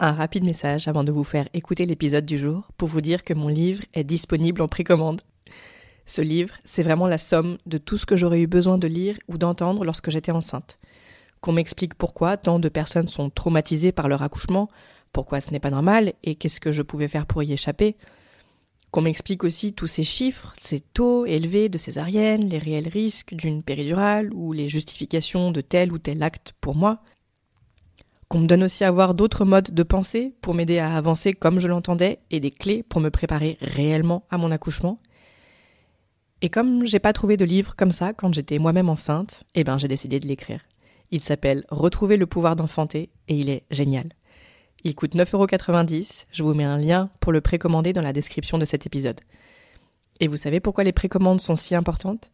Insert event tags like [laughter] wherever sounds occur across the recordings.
Un rapide message avant de vous faire écouter l'épisode du jour pour vous dire que mon livre est disponible en précommande. Ce livre, c'est vraiment la somme de tout ce que j'aurais eu besoin de lire ou d'entendre lorsque j'étais enceinte qu'on m'explique pourquoi tant de personnes sont traumatisées par leur accouchement, pourquoi ce n'est pas normal et qu'est-ce que je pouvais faire pour y échapper. Qu'on m'explique aussi tous ces chiffres, ces taux élevés de césarienne, les réels risques d'une péridurale ou les justifications de tel ou tel acte pour moi. Qu'on me donne aussi à voir d'autres modes de pensée pour m'aider à avancer comme je l'entendais et des clés pour me préparer réellement à mon accouchement. Et comme j'ai pas trouvé de livre comme ça quand j'étais moi-même enceinte, eh ben j'ai décidé de l'écrire. Il s'appelle Retrouver le pouvoir d'enfanter et il est génial. Il coûte 9,90€. Je vous mets un lien pour le précommander dans la description de cet épisode. Et vous savez pourquoi les précommandes sont si importantes?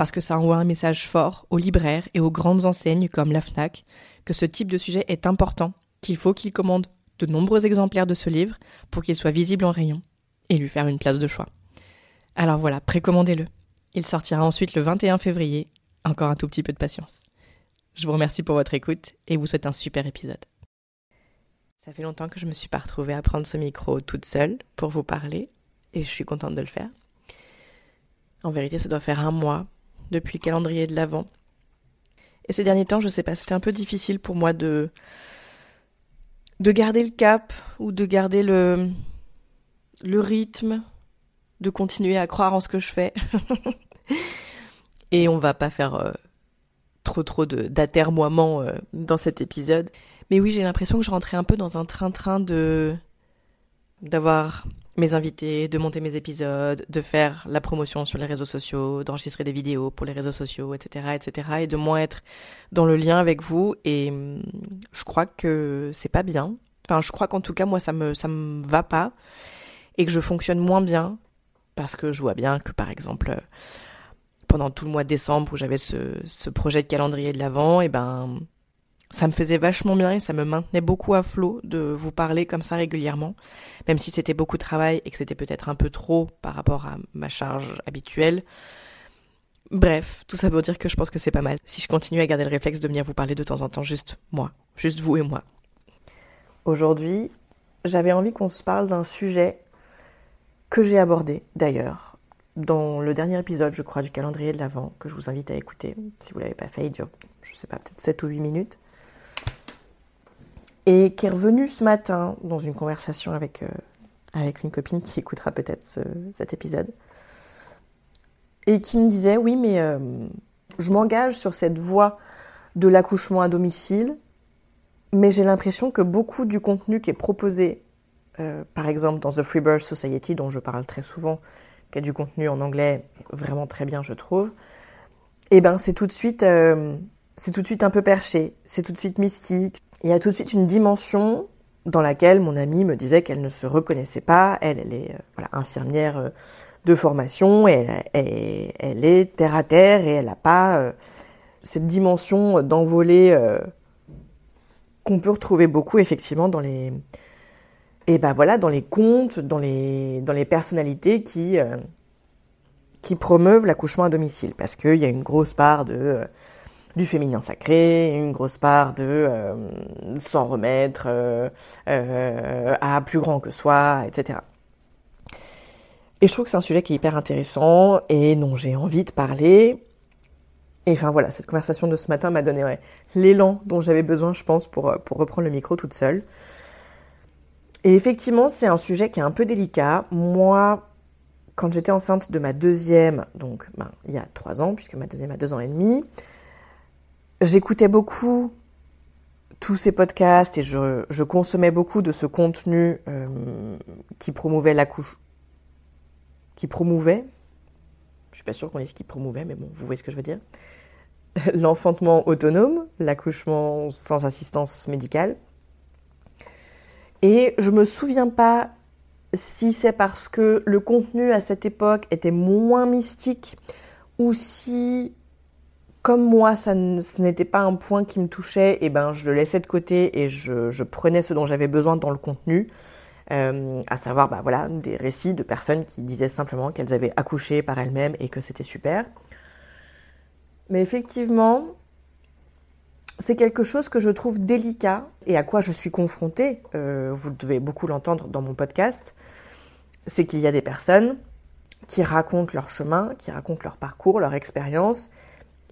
Parce que ça envoie un message fort aux libraires et aux grandes enseignes comme la FNAC que ce type de sujet est important, qu'il faut qu'ils commandent de nombreux exemplaires de ce livre pour qu'il soit visible en rayon et lui faire une place de choix. Alors voilà, précommandez-le. Il sortira ensuite le 21 février. Encore un tout petit peu de patience. Je vous remercie pour votre écoute et vous souhaite un super épisode. Ça fait longtemps que je me suis pas retrouvée à prendre ce micro toute seule pour vous parler et je suis contente de le faire. En vérité, ça doit faire un mois depuis le calendrier de l'Avent. Et ces derniers temps, je sais pas, c'était un peu difficile pour moi de de garder le cap ou de garder le le rythme, de continuer à croire en ce que je fais. [laughs] et on va pas faire euh, trop trop d'atermoiement euh, dans cet épisode. Mais oui, j'ai l'impression que je rentrais un peu dans un train-train de d'avoir mes invités, de monter mes épisodes, de faire la promotion sur les réseaux sociaux, d'enregistrer des vidéos pour les réseaux sociaux, etc., etc., et de moins être dans le lien avec vous. Et hum, je crois que c'est pas bien. Enfin, je crois qu'en tout cas, moi, ça me ça me va pas et que je fonctionne moins bien parce que je vois bien que, par exemple, pendant tout le mois de décembre où j'avais ce, projet de calendrier de l'avant, et ben ça me faisait vachement bien et ça me maintenait beaucoup à flot de vous parler comme ça régulièrement, même si c'était beaucoup de travail et que c'était peut-être un peu trop par rapport à ma charge habituelle. Bref, tout ça pour dire que je pense que c'est pas mal si je continue à garder le réflexe de venir vous parler de temps en temps, juste moi, juste vous et moi. Aujourd'hui, j'avais envie qu'on se parle d'un sujet que j'ai abordé d'ailleurs dans le dernier épisode, je crois, du calendrier de l'Avent, que je vous invite à écouter, si vous ne l'avez pas fait, il dure, je sais pas, peut-être 7 ou 8 minutes, et qui est revenu ce matin dans une conversation avec, euh, avec une copine qui écoutera peut-être cet épisode, et qui me disait, oui, mais euh, je m'engage sur cette voie de l'accouchement à domicile, mais j'ai l'impression que beaucoup du contenu qui est proposé, euh, par exemple dans The Freebirth Society, dont je parle très souvent, qui a du contenu en anglais vraiment très bien, je trouve, eh ben c'est tout de suite, c'est tout de suite un peu perché, c'est tout de suite mystique. Il y a tout de suite une dimension dans laquelle mon amie me disait qu'elle ne se reconnaissait pas. Elle, elle est euh, infirmière euh, de formation, elle, est terre à terre et elle n'a pas cette dimension d'envolée qu'on peut retrouver beaucoup effectivement dans les et ben voilà, dans les contes, dans les, dans les personnalités qui, euh, qui promeuvent l'accouchement à domicile, parce qu'il y a une grosse part de, euh, du féminin sacré, une grosse part de euh, s'en remettre à plus grand que soi, etc. Et je trouve que c'est un sujet qui est hyper intéressant et dont j'ai envie de parler. Et enfin voilà, cette conversation de ce matin m'a donné l'élan dont j'avais besoin, je pense, pour, pour reprendre le micro toute seule. Et effectivement, c'est un sujet qui est un peu délicat. Moi, quand j'étais enceinte de ma deuxième, donc ben, il y a trois ans, puisque ma deuxième a deux ans et demi, j'écoutais beaucoup tous ces podcasts et je, consommais beaucoup de ce contenu euh, qui promouvait la couche. Qui promouvait, je suis pas sûre qu'on ce qui promouvait, mais bon, vous voyez ce que je veux dire. [laughs] L'enfantement autonome, l'accouchement sans assistance médicale. Et je me souviens pas si c'est parce que le contenu à cette époque était moins mystique ou si comme moi, ce n'était pas un point qui me touchait, et ben je le laissais de côté et je, prenais ce dont j'avais besoin dans le contenu, euh, à savoir bah, des récits de personnes qui disaient simplement qu'elles avaient accouché par elles-mêmes et que c'était super. Mais effectivement, c'est quelque chose que je trouve délicat et à quoi je suis confrontée, euh, vous devez beaucoup l'entendre dans mon podcast, c'est qu'il y a des personnes qui racontent leur chemin, qui racontent leur parcours, leur expérience,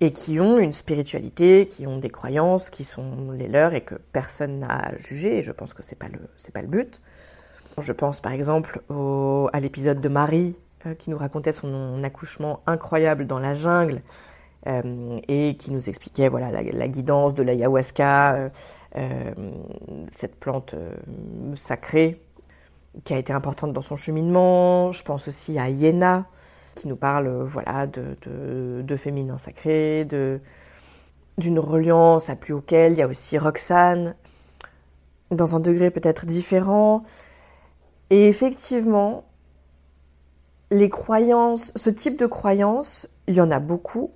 et qui ont une spiritualité, qui ont des croyances qui sont les leurs et que personne n'a jugé, je pense que c'est pas le, c'est pas le but. Je pense par exemple à l'épisode de Marie euh, qui nous racontait son accouchement incroyable dans la jungle euh, et qui nous expliquait voilà la, guidance de l'ayahuasca, euh, euh cette plante sacrée qui a été importante dans son cheminement. Je pense aussi à Yéna, qui nous parle euh, voilà, de, de, féminin sacré, d'une reliance à plus auquel. Il y a aussi Roxane, dans un degré peut-être différent. Et effectivement, les croyances, ce type de croyances, il y en a beaucoup,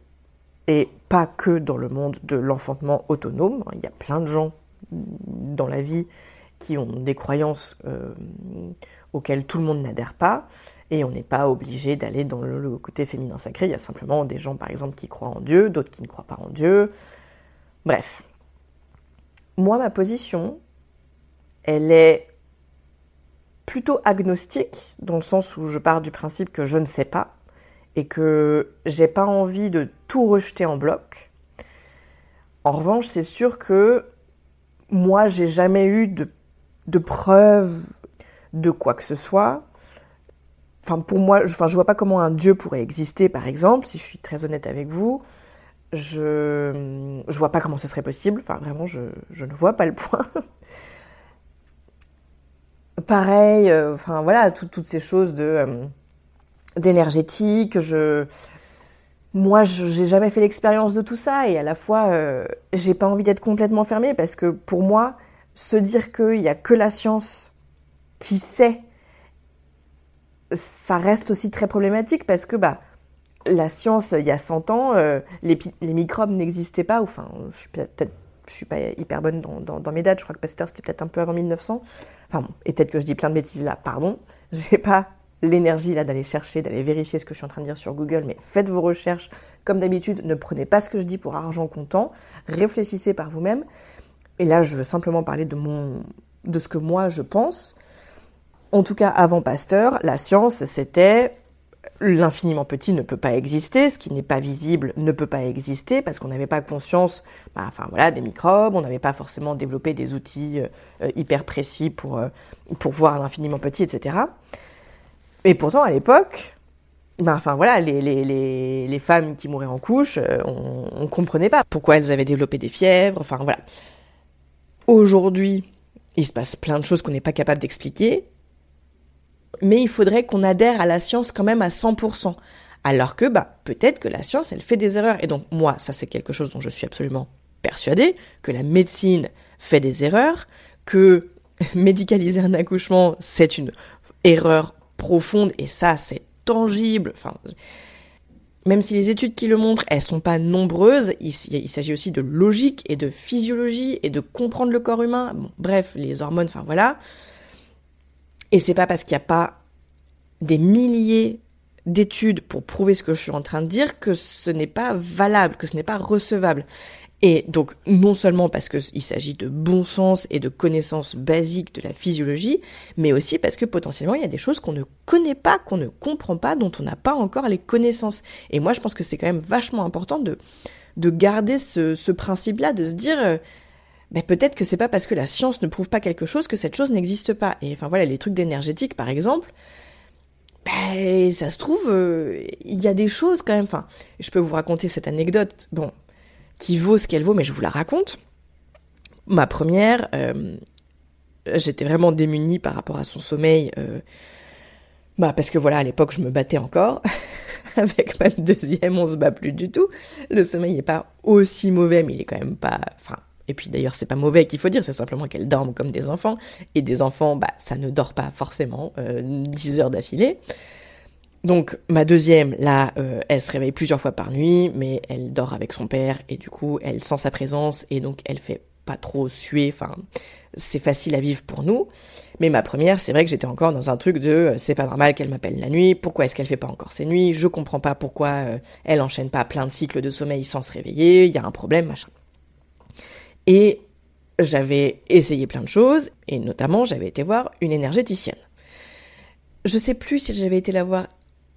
et pas que dans le monde de l'enfantement autonome. Il y a plein de gens dans la vie qui ont des croyances euh, auxquelles tout le monde n'adhère pas. Et on n'est pas obligé d'aller dans le, côté féminin sacré. Il y a simplement des gens, par exemple, qui croient en Dieu, d'autres qui ne croient pas en Dieu. Bref. Moi, ma position, elle est plutôt agnostique, dans le sens où je pars du principe que je ne sais pas et que j'ai pas envie de tout rejeter en bloc. En revanche, c'est sûr que moi, j'ai jamais eu de, de preuves de quoi que ce soit enfin pour moi, je, enfin, je vois pas comment un dieu pourrait exister, par exemple, si je suis très honnête avec vous. Je, je vois pas comment ce serait possible. Enfin, vraiment, je, je ne vois pas le point. [laughs] Pareil, euh, enfin voilà, toutes ces choses de euh, d'énergétique. Je, moi, j'ai jamais fait l'expérience de tout ça et à la fois, euh, j'ai pas envie d'être complètement fermée parce que pour moi, se dire qu'il y a que la science qui sait ça reste aussi très problématique parce que bah, la science, il y a 100 ans, euh, les, microbes n'existaient pas. Enfin, je suis peut-être, je suis pas hyper bonne dans, mes dates. Je crois que Pasteur c'était peut-être un peu avant 1900. Enfin bon, et peut-être que je dis plein de bêtises là. Pardon, [laughs] j'ai pas l'énergie là d'aller chercher, d'aller vérifier ce que je suis en train de dire sur Google. Mais faites vos recherches comme d'habitude. Ne prenez pas ce que je dis pour argent comptant. Réfléchissez par vous-même. Et là, je veux simplement parler de mon, de ce que moi je pense en tout cas, avant Pasteur, la science, c'était l'infiniment petit ne peut pas exister, ce qui n'est pas visible ne peut pas exister parce qu'on n'avait pas conscience, bah, enfin voilà, des microbes, on n'avait pas forcément développé des outils euh, hyper précis pour euh, pour voir l'infiniment petit, etc. Et pourtant à l'époque, bah, enfin voilà, les, les, les, femmes qui mouraient en couche, euh, on, ne comprenait pas pourquoi elles avaient développé des fièvres, enfin voilà. Aujourd'hui, il se passe plein de choses qu'on n'est pas capable d'expliquer, mais il faudrait qu'on adhère à la science quand même à 100%. Alors que, bah, peut-être que la science, elle fait des erreurs. Et donc, moi, ça, c'est quelque chose dont je suis absolument persuadée, que la médecine fait des erreurs, que [laughs] médicaliser un accouchement, c'est une erreur profonde, et ça, c'est tangible. Enfin, même si les études qui le montrent, elles sont pas nombreuses, il, s'agit aussi de logique et de physiologie et de comprendre le corps humain. bref, les hormones, enfin voilà. Et c'est pas parce qu'il n'y a pas des milliers d'études pour prouver ce que je suis en train de dire que ce n'est pas valable, que ce n'est pas recevable. Et donc, non seulement parce qu'il s'agit de bon sens et de connaissances basiques de la physiologie, mais aussi parce que potentiellement, il y a des choses qu'on ne connaît pas, qu'on ne comprend pas, dont on n'a pas encore les connaissances. Et moi, je pense que c'est quand même vachement important de, de garder ce, principe-là, de se dire, euh, peut-être que c'est pas parce que la science ne prouve pas quelque chose que cette chose n'existe pas. Et enfin voilà, les trucs d'énergétique par exemple, ben ça se trouve, euh, il y a des choses quand même. Enfin, je peux vous raconter cette anecdote, bon, qui vaut ce qu'elle vaut, mais je vous la raconte. Ma première, euh, j'étais vraiment démunie par rapport à son sommeil. Euh, bah parce que voilà, à l'époque, je me battais encore. [laughs] Avec ma deuxième, on se bat plus du tout. Le sommeil n'est pas aussi mauvais, mais il est quand même pas. Enfin, et puis d'ailleurs, c'est pas mauvais qu'il faut dire, c'est simplement qu'elle dorment comme des enfants. Et des enfants, bah, ça ne dort pas forcément euh, 10 heures d'affilée. Donc ma deuxième, là, euh, elle se réveille plusieurs fois par nuit, mais elle dort avec son père et du coup, elle sent sa présence et donc elle fait pas trop suer. Enfin, c'est facile à vivre pour nous. Mais ma première, c'est vrai que j'étais encore dans un truc de euh, c'est pas normal qu'elle m'appelle la nuit, pourquoi est-ce qu'elle fait pas encore ses nuits, je comprends pas pourquoi euh, elle enchaîne pas plein de cycles de sommeil sans se réveiller, il y a un problème, machin. Et j'avais essayé plein de choses, et notamment j'avais été voir une énergéticienne. Je sais plus si j'avais été la voir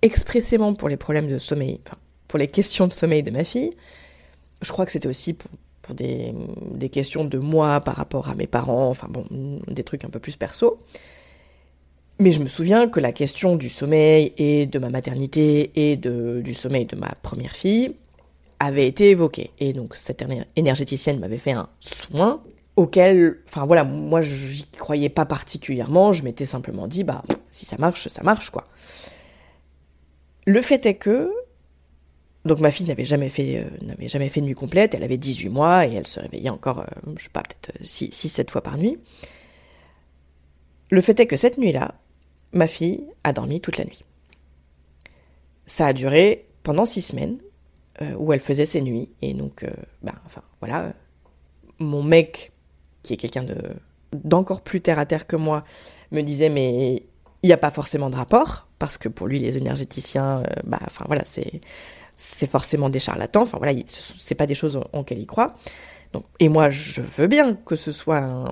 expressément pour les problèmes de sommeil, enfin, pour les [laughs] questions de sommeil de ma fille. Je crois que c'était aussi pour, pour des, des, questions de moi par rapport à mes parents, enfin bon, des trucs un peu plus perso. Mais je me souviens que la question du sommeil et de ma maternité et de, du sommeil de ma première fille avait été évoquée. Et donc cette énergéticienne m'avait fait un soin auquel, enfin voilà, moi j'y croyais pas particulièrement, je m'étais simplement dit, bah si ça marche, ça marche quoi. Le fait est que, donc ma fille n'avait jamais fait, euh, n'avait jamais fait de nuit complète, elle avait 18 mois et elle se réveillait encore, euh, je sais pas, peut-être 6-7 fois par nuit. Le fait est que cette nuit-là, ma fille a dormi toute la nuit. Ça a duré pendant 6 semaines, euh, où elle faisait ses nuits, et donc, ben, enfin, voilà, mon mec, qui est quelqu'un de d'encore plus terre à terre que moi, me disait mais il n'y a pas forcément de rapport parce que pour lui les énergéticiens, euh, bah, enfin voilà, c'est c'est forcément des charlatans. Enfin voilà, c'est pas des choses en, lesquelles il croit. Et moi, je veux bien que ce soit un,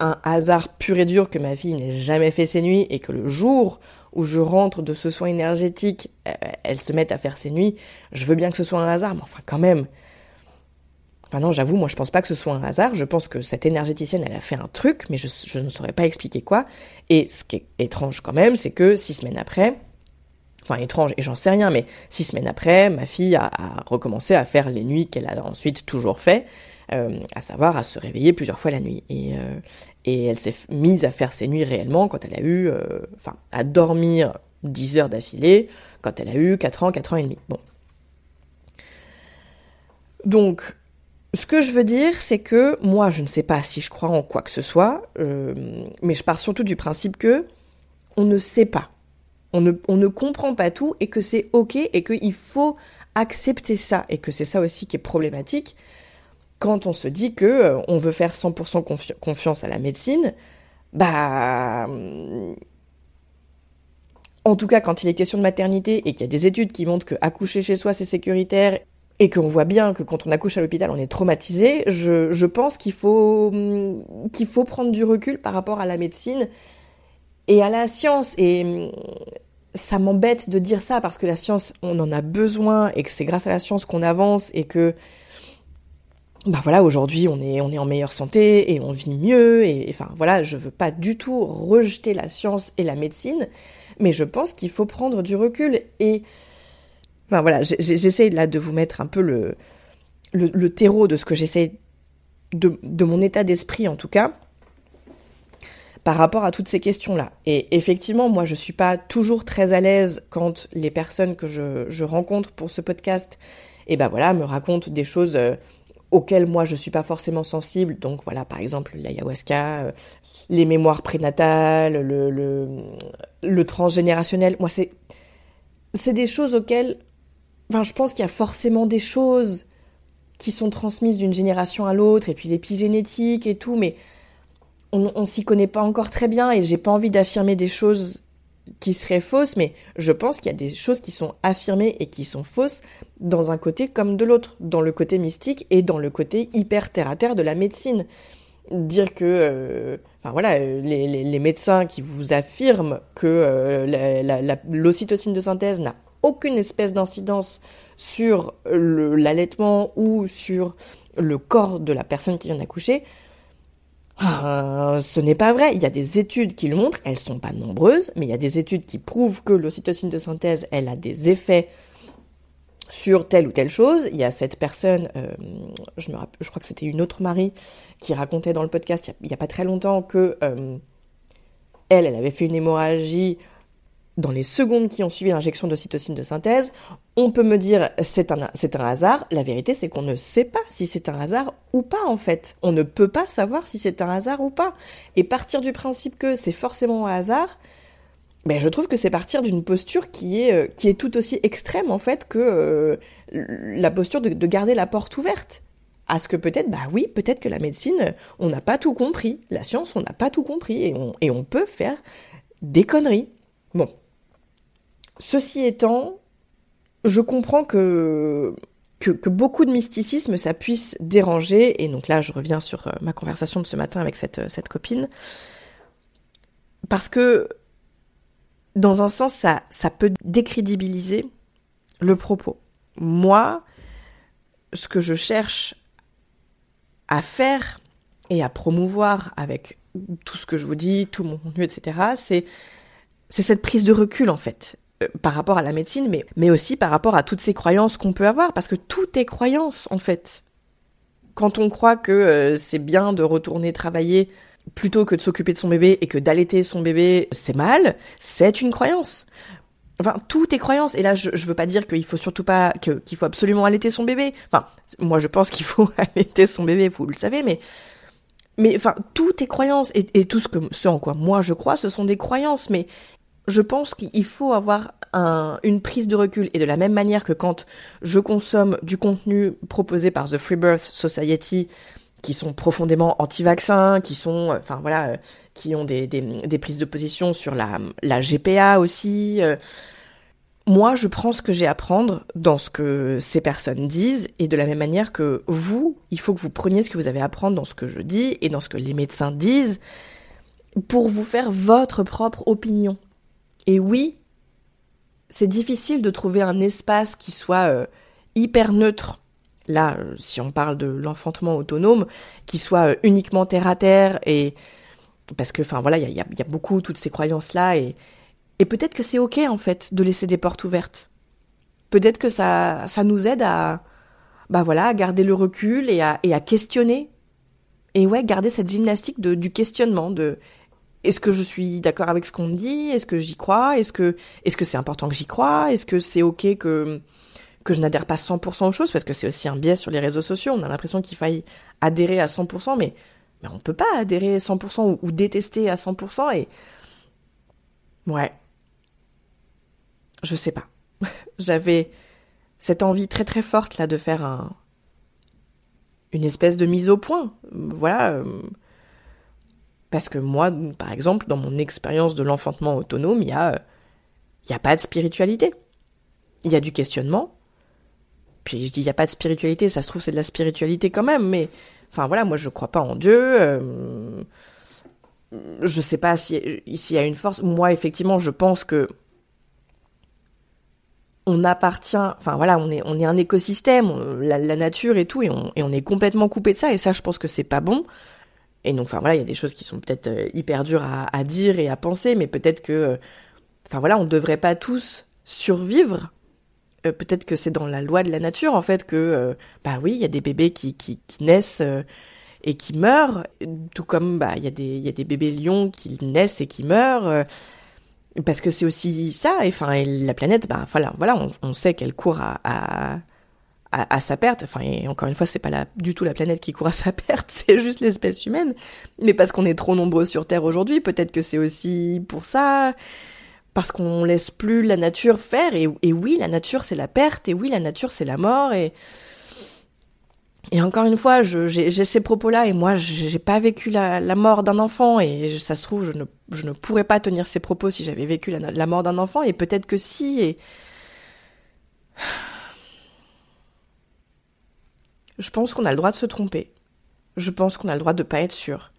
un, hasard pur et dur que ma fille n'ait jamais fait ses nuits et que le jour où je rentre de ce soin énergétique, euh, elle se mette à faire ses nuits. Je veux bien que ce soit un hasard, mais enfin quand même, Enfin non, j'avoue, moi je pense pas que ce soit un hasard. Je pense que cette énergéticienne, elle a fait un truc, mais je, ne saurais pas expliquer quoi. Et ce qui est étrange quand même, c'est que six semaines après, enfin étrange, et j'en sais rien, mais six semaines après, ma fille a, recommencé à faire les nuits qu'elle a ensuite toujours fait, euh, à savoir à se réveiller plusieurs fois la nuit. Et, euh, et elle s'est mise à faire ses nuits réellement quand elle a eu, euh, enfin, à dormir 10 heures d'affilée quand elle a eu 4 ans, 4 ans et demi. Bon. Donc, ce que je veux dire, c'est que moi, je ne sais pas si je crois en quoi que ce soit, mais je pars surtout du principe que on ne sait pas, on ne, comprend pas tout et que c'est ok et qu'il faut accepter ça et que c'est ça aussi qui est problématique quand on se dit que euh, on veut faire 100% confiance à la médecine, bah en tout cas, quand il est question de maternité et qu'il y a des études qui montrent que accoucher chez soi c'est sécuritaire et qu'on voit bien que quand on accouche à l'hôpital, on est traumatisé, je, pense faut, qu'il faut prendre du recul par rapport à la médecine et à la science. Et ça m'embête de dire ça parce que la science, on en a besoin et que c'est grâce à la science qu'on avance et que, bah voilà, aujourd'hui, on est, on est en meilleure santé et on vit mieux. Et enfin, voilà, je veux pas du tout rejeter la science et la médecine, mais je pense qu'il faut prendre du recul et Enfin voilà, j'essaie là de vous mettre un peu le, le, terreau de ce que j'essaie, de mon état d'esprit en tout cas, par rapport à toutes ces questions-là. Et effectivement, moi, je suis pas toujours très à l'aise quand les personnes que je, rencontre pour ce podcast, eh ben voilà, me racontent des choses euh, auxquelles moi je suis pas forcément sensible. Donc voilà, par exemple, l'ayahuasca, euh, les mémoires prénatales, le, le, le transgénérationnel. Moi, c'est c'est des choses auxquelles Enfin, je pense qu'il y a forcément des choses qui sont transmises d'une génération à l'autre, et puis l'épigénétique et tout, mais on, on s'y connaît pas encore très bien, et j'ai pas envie d'affirmer des choses qui seraient fausses, mais je pense qu'il y a des choses qui sont affirmées et qui sont fausses dans un côté comme de l'autre, dans le côté mystique et dans le côté hyper terre à terre de la médecine. Dire que, euh, enfin voilà, les, les, médecins qui vous affirment que euh, l'ocytocine de synthèse n'a aucune espèce d'incidence sur l'allaitement ou sur le corps de la personne qui vient d'accoucher, ah, ce n'est pas vrai. Il y a des études qui le montrent, elles sont pas nombreuses, mais il y a des études qui prouvent que l'ocytocine de synthèse, elle a des effets sur telle ou telle chose. Il y a cette personne, euh, je crois que c'était une autre Marie, qui racontait dans le podcast il n'y a, pas très longtemps que euh, elle, elle avait fait une hémorragie dans les secondes qui ont suivi l'injection d'ocytocine de synthèse. On peut me dire c'est un, c'est un hasard. La vérité, c'est qu'on ne sait pas si c'est un hasard ou pas, en fait. On ne peut pas savoir si c'est un hasard ou pas. Et partir du principe que c'est forcément un hasard, ben, je trouve que c'est partir d'une posture qui est, euh, qui est tout aussi extrême, en fait, que euh, la posture de, de garder la porte ouverte à ce que peut-être, bah oui, peut-être que la médecine, on n'a pas tout compris. La science, on n'a pas tout compris. Et on, et on peut faire des conneries. Bon, Ceci étant, je comprends que, beaucoup de mysticisme, ça puisse déranger, et donc là je reviens sur euh, ma conversation de ce matin avec cette, euh, copine, parce que dans un sens, ça, peut décrédibiliser le propos. Moi, ce que je cherche à faire et à promouvoir avec tout ce que je vous dis, tout mon contenu, etc., c'est cette prise de recul en fait. Euh, par rapport à la médecine, mais, mais aussi par rapport à toutes ces croyances qu'on peut avoir, parce que tout est croyance en fait. Quand on croit que euh, c'est bien de retourner travailler plutôt que de s'occuper de son bébé et que d'allaiter son bébé c'est mal, c'est une croyance. Enfin, tout est croyance. Et là, je, je veux pas dire qu'il faut surtout pas, qu'il faut absolument allaiter son bébé. Enfin, moi, je pense [laughs] qu'il faut allaiter son bébé, vous le savez, mais, mais enfin, tout est croyance. Et, et tout ce que, ce en quoi moi je crois, ce sont des croyances. Mais je pense qu'il faut avoir une prise de recul et de la même manière que quand je consomme du contenu proposé par The Free Birth Society qui sont profondément anti-vaccins, qui sont, euh, enfin voilà, euh, qui ont des, prises de position sur la, la GPA aussi. Euh. moi, je prends ce que j'ai à prendre dans ce que ces personnes disent, et de la même manière que vous, il faut que vous preniez ce que vous avez à prendre dans ce que je dis et dans ce que les médecins disent, pour vous faire votre propre opinion. Et oui, c'est difficile de trouver un espace qui soit euh, hyper neutre. Là, euh, si on parle de l'enfantement autonome, qui soit euh, uniquement terre à terre et parce que, enfin voilà, il y a, beaucoup toutes ces croyances là et, peut-être que c'est ok en fait de laisser des portes ouvertes. Peut-être que ça, ça nous aide à, bah voilà, à garder le recul et à, questionner. Et ouais, garder cette gymnastique du questionnement, est-ce que je suis d'accord avec ce qu'on me dit? Est-ce que j'y crois? Est-ce que c'est important que j'y crois Est-ce que c'est ok que je n'adhère pas 100% aux choses? Parce que c'est aussi un biais sur les réseaux sociaux. On a l'impression qu'il faille adhérer à 100%, mais mais on peut pas adhérer à 100% ou, détester à 100% et ouais, je sais pas. [laughs] J'avais cette envie très très forte là de faire un une espèce de mise au point. Voilà. Euh, parce que moi, par exemple, dans mon expérience de l'enfantement autonome, il y a, y a pas de spiritualité. Il y a du questionnement. Puis je dis il n'y a pas de spiritualité, ça se trouve c'est de la spiritualité quand même, mais enfin voilà, moi je crois pas en Dieu. Euh, je sais pas si s'il y a une force. Moi effectivement, je pense que on appartient, enfin voilà, on est, on un écosystème, la, nature et tout, et on, et on est complètement coupé de ça, et ça je pense que c'est pas bon. Et donc, enfin voilà, il y a des choses qui sont peut-être euh, hyper dures à, dire et à penser, mais peut-être que, euh, enfin voilà, on ne devrait pas tous survivre. Euh, peut-être que c'est dans la loi de la nature, en fait, que, bah oui, il y a des bébés qui, qui, naissent et qui meurent, tout comme, bah, il y, a des, y a des bébés lions qui naissent et qui meurent. parce que c'est aussi ça, et enfin, la planète, bah voilà, voilà on, sait qu'elle court à, sa perte. Enfin, et encore une fois, c'est pas la, du tout la planète qui court à sa perte, [laughs] c'est juste l'espèce humaine. Mais parce qu'on est trop nombreux sur Terre aujourd'hui, peut-être que c'est aussi pour ça, parce qu'on laisse plus la nature faire. Et, et oui, la nature c'est la perte, et oui, la nature c'est la mort. Et, et encore une fois, j'ai ces propos-là, et moi, j'ai pas vécu la, la mort d'un enfant, et ça se trouve, je ne, je ne pourrais pas tenir ces propos si j'avais vécu la, la mort d'un enfant, et peut-être que si, et Je pense qu'on a le droit de se tromper. Je pense qu'on a le droit de pas être sûr.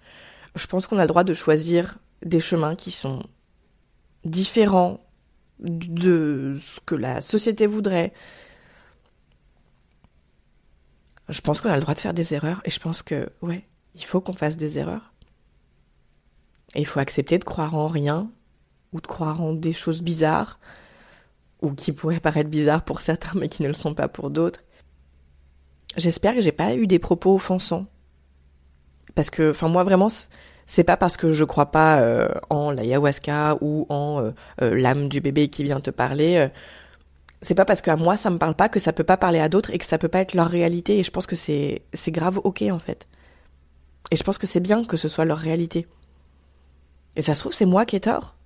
Je pense qu'on a le droit de choisir des chemins qui sont différents de ce que la société voudrait. Je pense qu'on a le droit de faire des erreurs et je pense que, ouais, il faut qu'on fasse des erreurs. Et il faut accepter de croire en rien ou de croire en des choses bizarres ou qui pourraient paraître bizarres pour certains mais qui ne le sont pas pour d'autres. J'espère que j'ai pas eu des propos offensants. Parce que, enfin, moi vraiment, c'est pas parce que je crois pas euh, en l'ayahuasca ou en euh, euh, l'âme du bébé qui vient te parler. c'est pas parce qu'à moi ça me parle pas que ça peut pas parler à d'autres et que ça peut pas être leur réalité. Et je pense que c'est c'est grave ok en fait. Et je pense que c'est bien que ce soit leur réalité. Et ça se trouve c'est moi qui ai tort.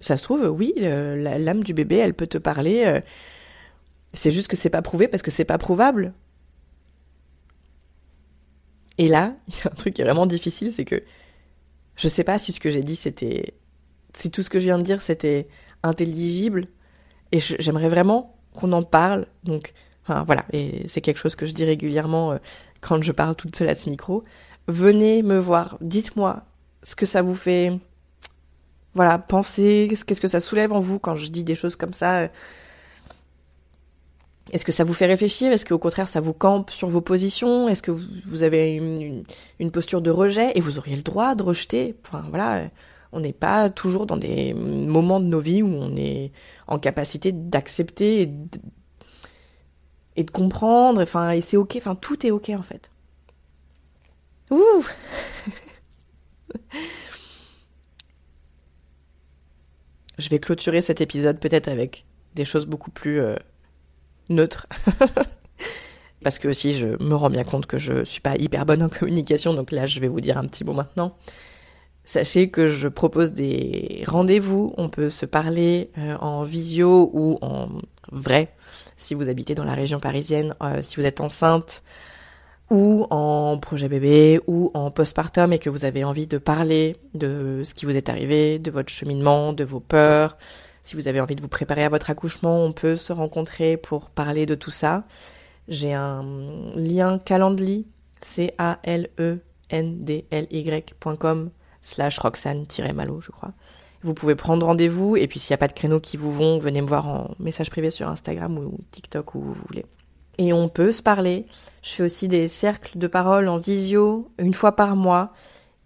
Ça se trouve oui l'âme du bébé elle peut te parler. c'est juste que c'est pas prouvé parce que c'est pas prouvable. Et là, [laughs] il y a un truc qui est vraiment difficile, c'est que je sais pas si ce que j'ai dit c'était. Si tout ce que je viens de dire c'était intelligible. Et j'aimerais vraiment qu'on en parle. Donc, voilà. Et c'est quelque chose que je dis régulièrement euh, quand je parle toute seule à ce micro. Venez me voir. Dites-moi ce que ça vous fait. Voilà, penser. Qu'est-ce que ça soulève en vous quand je dis des choses comme ça. Euh, est-ce que ça vous fait réfléchir? Est-ce qu'au contraire ça vous campe sur vos positions? Est-ce que vous avez une, posture de rejet? Et vous auriez le droit de rejeter? Enfin voilà, on n'est pas toujours dans des moments de nos vies où on est en capacité d'accepter et, de, comprendre. Enfin et c'est ok. Enfin tout est ok en fait. Ouh [laughs] Je vais clôturer cet épisode peut-être avec des choses beaucoup plus euh, neutre. [laughs] Parce que aussi, je me rends bien compte que je suis pas hyper bonne en communication, donc là, je vais vous dire un petit mot maintenant. Sachez que je propose des rendez-vous. On peut se parler euh, en visio ou en vrai, si vous habitez dans la région parisienne, euh, si vous êtes enceinte ou en projet bébé ou en postpartum et que vous avez envie de parler de ce qui vous est arrivé, de votre cheminement, de vos peurs, si vous avez envie de vous préparer à votre accouchement, on peut se rencontrer pour parler de tout ça. J'ai un lien Calendly, C-A-L-E-N-D-L-Y.com slash Roxane-Malo, je crois. Vous pouvez prendre rendez-vous et puis s'il n'y a pas de créneaux qui vous vont, venez me voir en message privé sur Instagram ou TikTok où vous voulez. Et on peut se parler. Je fais aussi des cercles de parole en visio une fois par mois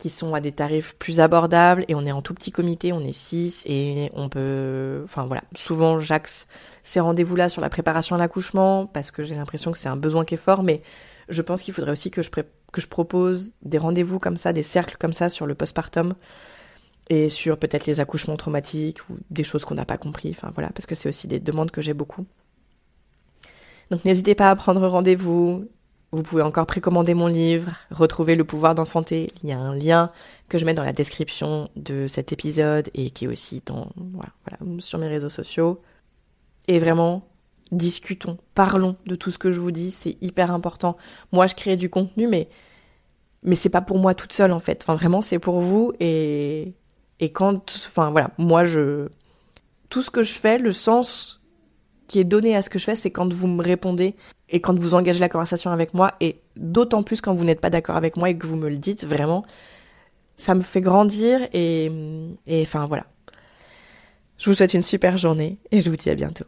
qui sont à des tarifs plus abordables et on est en tout petit comité, on est six et on peut, enfin voilà, souvent j'axe ces rendez-vous-là sur la préparation à l'accouchement parce que j'ai l'impression que c'est un besoin qui est fort, mais je pense qu'il faudrait aussi que je, que je propose des rendez-vous comme ça, des cercles comme ça sur le postpartum et sur peut-être les accouchements traumatiques ou des choses qu'on n'a pas compris, enfin voilà, parce que c'est aussi des demandes que j'ai beaucoup. Donc n'hésitez pas à prendre rendez-vous. Vous pouvez encore précommander mon livre, retrouver le pouvoir d'enfanter. Il y a un lien que je mets dans la description de cet épisode et qui est aussi dans, voilà, sur mes réseaux sociaux. Et vraiment, discutons, parlons de tout ce que je vous dis, c'est hyper important. Moi, je crée du contenu, mais, mais c'est pas pour moi toute seule, en fait. Enfin, vraiment, c'est pour vous et, et quand, enfin, voilà, moi, je, tout ce que je fais, le sens qui est donné à ce que je fais, c'est quand vous me répondez et quand vous engagez la conversation avec moi, et d'autant plus quand vous n'êtes pas d'accord avec moi et que vous me le dites, vraiment, ça me fait grandir et, et enfin voilà. Je vous souhaite une super journée et je vous dis à bientôt.